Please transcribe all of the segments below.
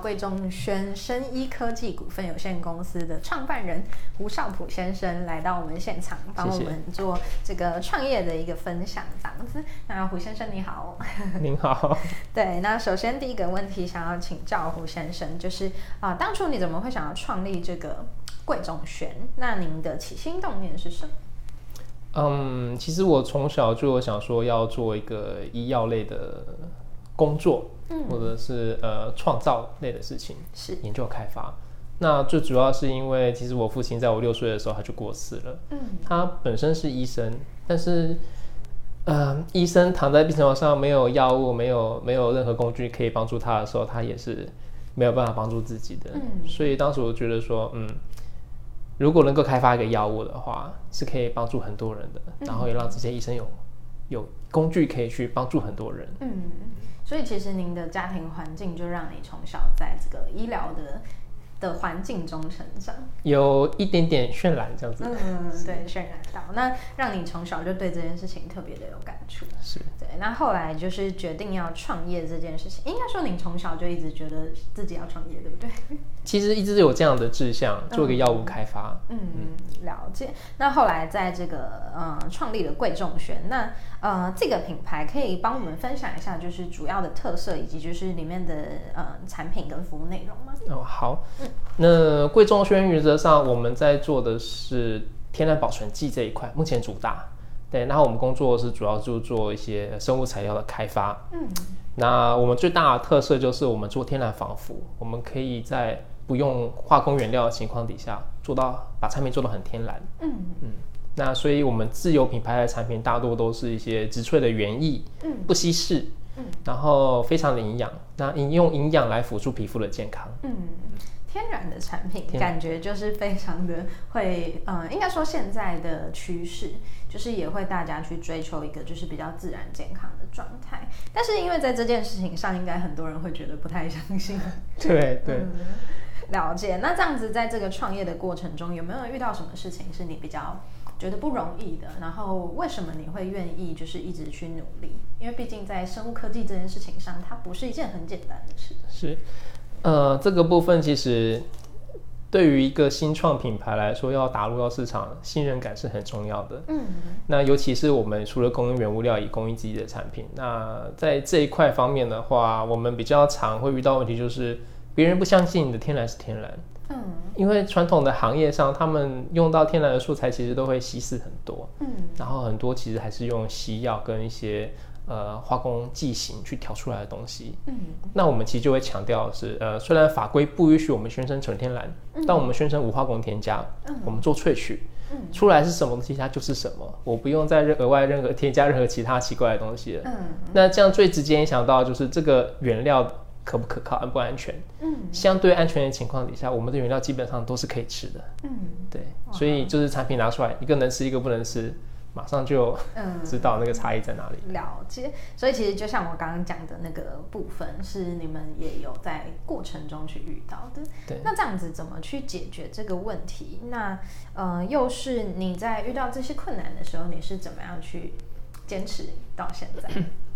贵中轩生医科技股份有限公司的创办人胡少普先生来到我们现场，帮我们做这个创业的一个分享。这样子，那胡先生你好，您好。对，那首先第一个问题想要请教胡先生，就是啊、呃，当初你怎么会想要创立这个贵中轩？那您的起心动念是什么？嗯，其实我从小就想说要做一个医药类的工作。或者是呃创造类的事情，是研究开发。那最主要是因为，其实我父亲在我六岁的时候他就过世了。嗯，他本身是医生，但是，呃，医生躺在病床上，没有药物，没有没有任何工具可以帮助他的时候，他也是没有办法帮助自己的。嗯，所以当时我觉得说，嗯，如果能够开发一个药物的话，是可以帮助很多人的，然后也让这些医生有有工具可以去帮助很多人。嗯。所以其实您的家庭环境就让你从小在这个医疗的的环境中成长，有一点点渲染这样子。嗯，对，渲染到那让你从小就对这件事情特别的有感触。是对。那后来就是决定要创业这件事情，应该说你从小就一直觉得自己要创业，对不对？其实一直有这样的志向，做一个药物开发。嗯，嗯，了解。那后来在这个呃创立了贵重轩，那呃这个品牌可以帮我们分享一下，就是主要的特色以及就是里面的呃产品跟服务内容吗？哦，好。嗯，那贵重轩原则上我们在做的是天然保存剂这一块，目前主打。对，然后我们工作是主要就做一些生物材料的开发。嗯，那我们最大的特色就是我们做天然防腐，我们可以在不用化工原料的情况底下，做到把产品做得很天然。嗯嗯。那所以，我们自有品牌的产品大多都是一些植萃的原液，嗯，不稀释，嗯，然后非常的营养，那应用营养来辅助皮肤的健康。嗯，天然的产品感觉就是非常的会，嗯，应该说现在的趋势就是也会大家去追求一个就是比较自然健康的状态。但是因为在这件事情上，应该很多人会觉得不太相信。对对。嗯了解，那这样子，在这个创业的过程中，有没有遇到什么事情是你比较觉得不容易的？然后为什么你会愿意就是一直去努力？因为毕竟在生物科技这件事情上，它不是一件很简单的事。是，呃，这个部分其实对于一个新创品牌来说，要打入到市场，信任感是很重要的。嗯，那尤其是我们除了供应原物料，也供应自己的产品。那在这一块方面的话，我们比较常会遇到问题就是。别人不相信你的天然是天然，嗯，因为传统的行业上，他们用到天然的素材其实都会稀释很多，嗯，然后很多其实还是用西药跟一些呃化工剂型去调出来的东西，嗯，那我们其实就会强调是，呃，虽然法规不允许我们宣称纯天然，嗯，但我们宣称无化工添加，嗯，我们做萃取，嗯，出来是什么东西它就是什么，我不用再额外任何添加任何其他奇怪的东西了，嗯，那这样最直接影响到就是这个原料。可不可靠，安不安全？嗯，相对安全的情况底下，我们的原料基本上都是可以吃的。嗯，对，所以就是产品拿出来，一个能吃，一个不能吃，马上就嗯知道那个差异在哪里。嗯，了解。所以其实就像我刚刚讲的那个部分，是你们也有在过程中去遇到的。对，那这样子怎么去解决这个问题？那呃，又是你在遇到这些困难的时候，你是怎么样去坚持到现在？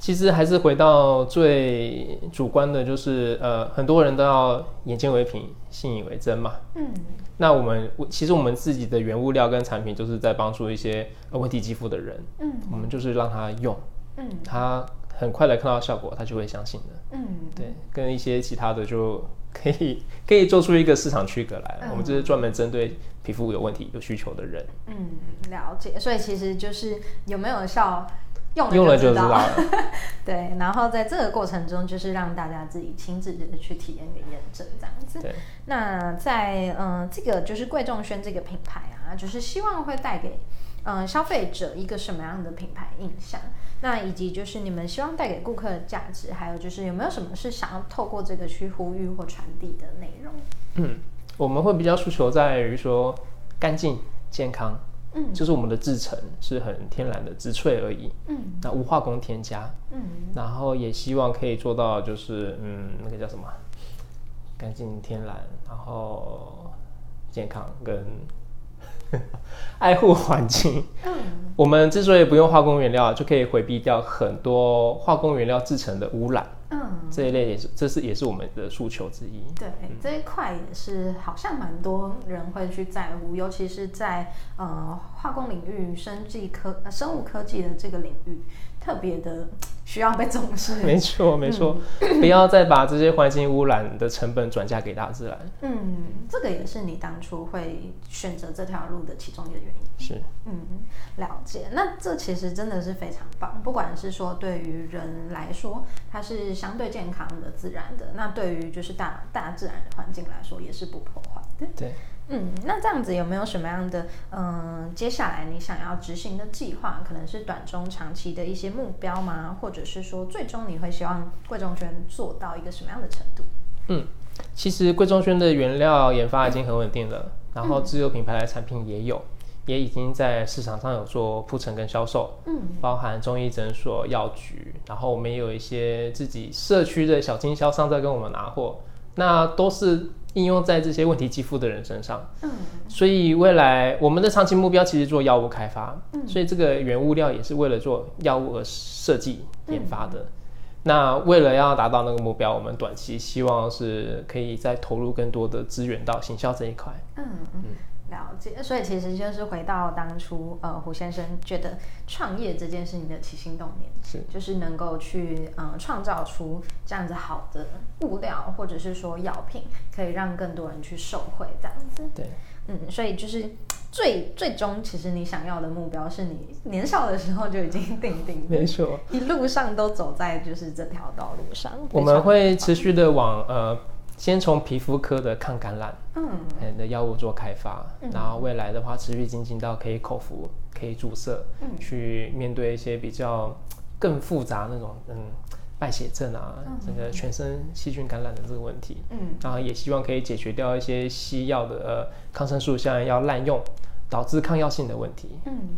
其实还是回到最主观的，就是呃，很多人都要眼见为凭，信以为真嘛。嗯。那我们其实我们自己的原物料跟产品，就是在帮助一些问题肌肤的人。嗯。我们就是让他用，嗯，他很快的看到效果，他就会相信的。嗯。对，跟一些其他的就可以 可以做出一个市场区隔来。嗯。我们就是专门针对皮肤有问题、有需求的人。嗯，了解。所以其实就是有没有效？用了，就知道了，对，然后在这个过程中，就是让大家自己亲自的去体验跟验证这样子。对，那在嗯、呃，这个就是贵重轩这个品牌啊，就是希望会带给嗯、呃、消费者一个什么样的品牌印象？那以及就是你们希望带给顾客的价值，还有就是有没有什么是想要透过这个去呼吁或传递的内容？嗯，我们会比较诉求在于说干净、健康、嗯，就是我们的制成是很天然的植萃而已，嗯，那无化工添加，嗯，然后也希望可以做到就是嗯，那个叫什么，干净天然，然后健康跟。爱护环境。嗯，我们之所以不用化工原料，就可以回避掉很多化工原料制成的污染。嗯，这一类也是，这是也是我们的诉求之一。对，嗯、这一块也是好像蛮多人会去在乎，尤其是在呃化工领域、生技科、生物科技的这个领域。特别的需要被重视，没错没错，嗯、不要再把这些环境污染的成本转嫁给大自然。嗯，这个也是你当初会选择这条路的其中一个原因。是，嗯，了解。那这其实真的是非常棒，不管是说对于人来说，它是相对健康的、自然的；那对于就是大大自然的环境来说，也是不破坏的。对。嗯，那这样子有没有什么样的嗯，接下来你想要执行的计划，可能是短中长期的一些目标吗？或者是说，最终你会希望贵中轩做到一个什么样的程度？嗯，其实贵中轩的原料研发已经很稳定了，然后自有品牌的产品也有，也已经在市场上有做铺陈跟销售。嗯，包含中医诊所、药局，然后我们也有一些自己社区的小经销商在跟我们拿货，那都是。应用在这些问题肌肤的人身上，嗯，所以未来我们的长期目标其实做药物开发，嗯，所以这个原物料也是为了做药物而设计研发的。嗯，那为了要达到那个目标，我们短期希望是可以再投入更多的资源到行销这一块，嗯。嗯。了解，所以其实就是回到当初，呃，胡先生觉得创业这件事情的起心动念是，就是能够去，呃，创造出这样子好的物料，或者是说药品，可以让更多人去受惠，这样子。对，嗯，所以就是最最终，其实你想要的目标，是你年少的时候就已经定定，没错，一路上都走在就是这条道路上。我们会持续的往，呃。先从皮肤科的抗感染嗯。的药物做开发，嗯，然后未来的话持续进行到可以口服、可以注射，嗯，去面对一些比较更复杂那种嗯败血症啊，嗯，这个全身细菌感染的这个问题，嗯，然后也希望可以解决掉一些西药的呃抗生素像要滥用导致抗药性的问题，嗯。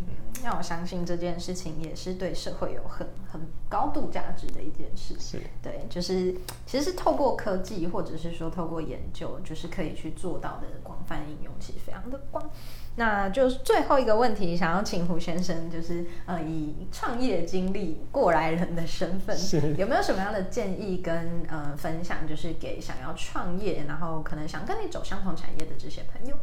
那我相信这件事情也是对社会有很很高度价值的一件事。情，对，就是其实是透过科技，或者是说透过研究，就是可以去做到的广泛应用，其实非常的广。那就是最后一个问题，想要请胡先生，就是呃，以创业经历过来人的身份，有没有什么样的建议跟呃分享，就是给想要创业，然后可能想跟你走相同产业的这些朋友？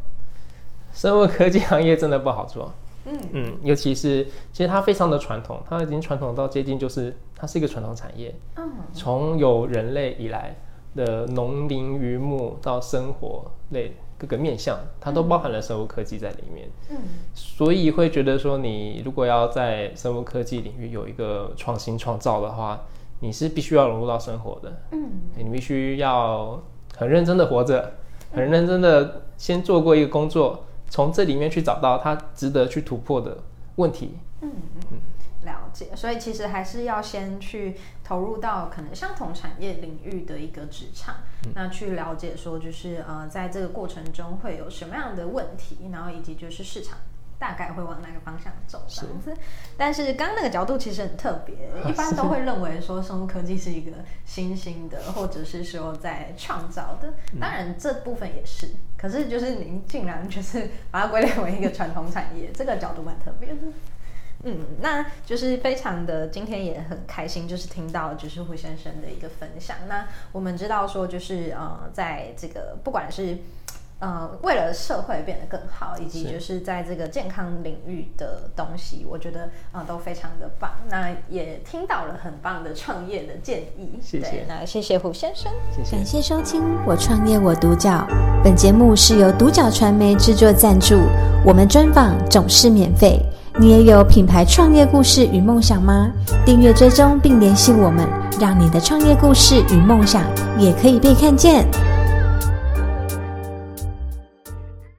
生物科技行业真的不好做。嗯嗯，尤其是其实它非常的传统，它已经传统到接近就是它是一个传统产业。嗯，从有人类以来的农林渔牧到生活类各个面向，它都包含了生物科技在里面。嗯，所以会觉得说，你如果要在生物科技领域有一个创新创造的话，你是必须要融入到生活的。嗯，你必须要很认真的活着，很认真的先做过一个工作。从这里面去找到它值得去突破的问题。嗯嗯，了解。所以其实还是要先去投入到可能相同产业领域的一个职场，嗯，那去了解说就是呃，在这个过程中会有什么样的问题，然后以及就是市场。大概会往哪个方向走这样子，但是刚刚那个角度其实很特别，一般都会认为说生物科技是一个新兴的，或者是说在创造的，当然这部分也是，可是就是您竟然就是把它归类为一个传统产业，这个角度蛮特别的。嗯，那就是非常的今天也很开心，就是听到就是胡先生的一个分享。那我们知道说就是呃，在这个不管是。呃，为了社会变得更好，以及就是在这个健康领域的东西，我觉得呃都非常的棒。那也听到了很棒的创业的建议，谢谢。那谢谢胡先生，谢谢。感谢收听《我创业我独角》，本节目是由独角传媒制作赞助，我们专访总是免费。你也有品牌创业故事与梦想吗？订阅追踪并联系我们，让你的创业故事与梦想也可以被看见。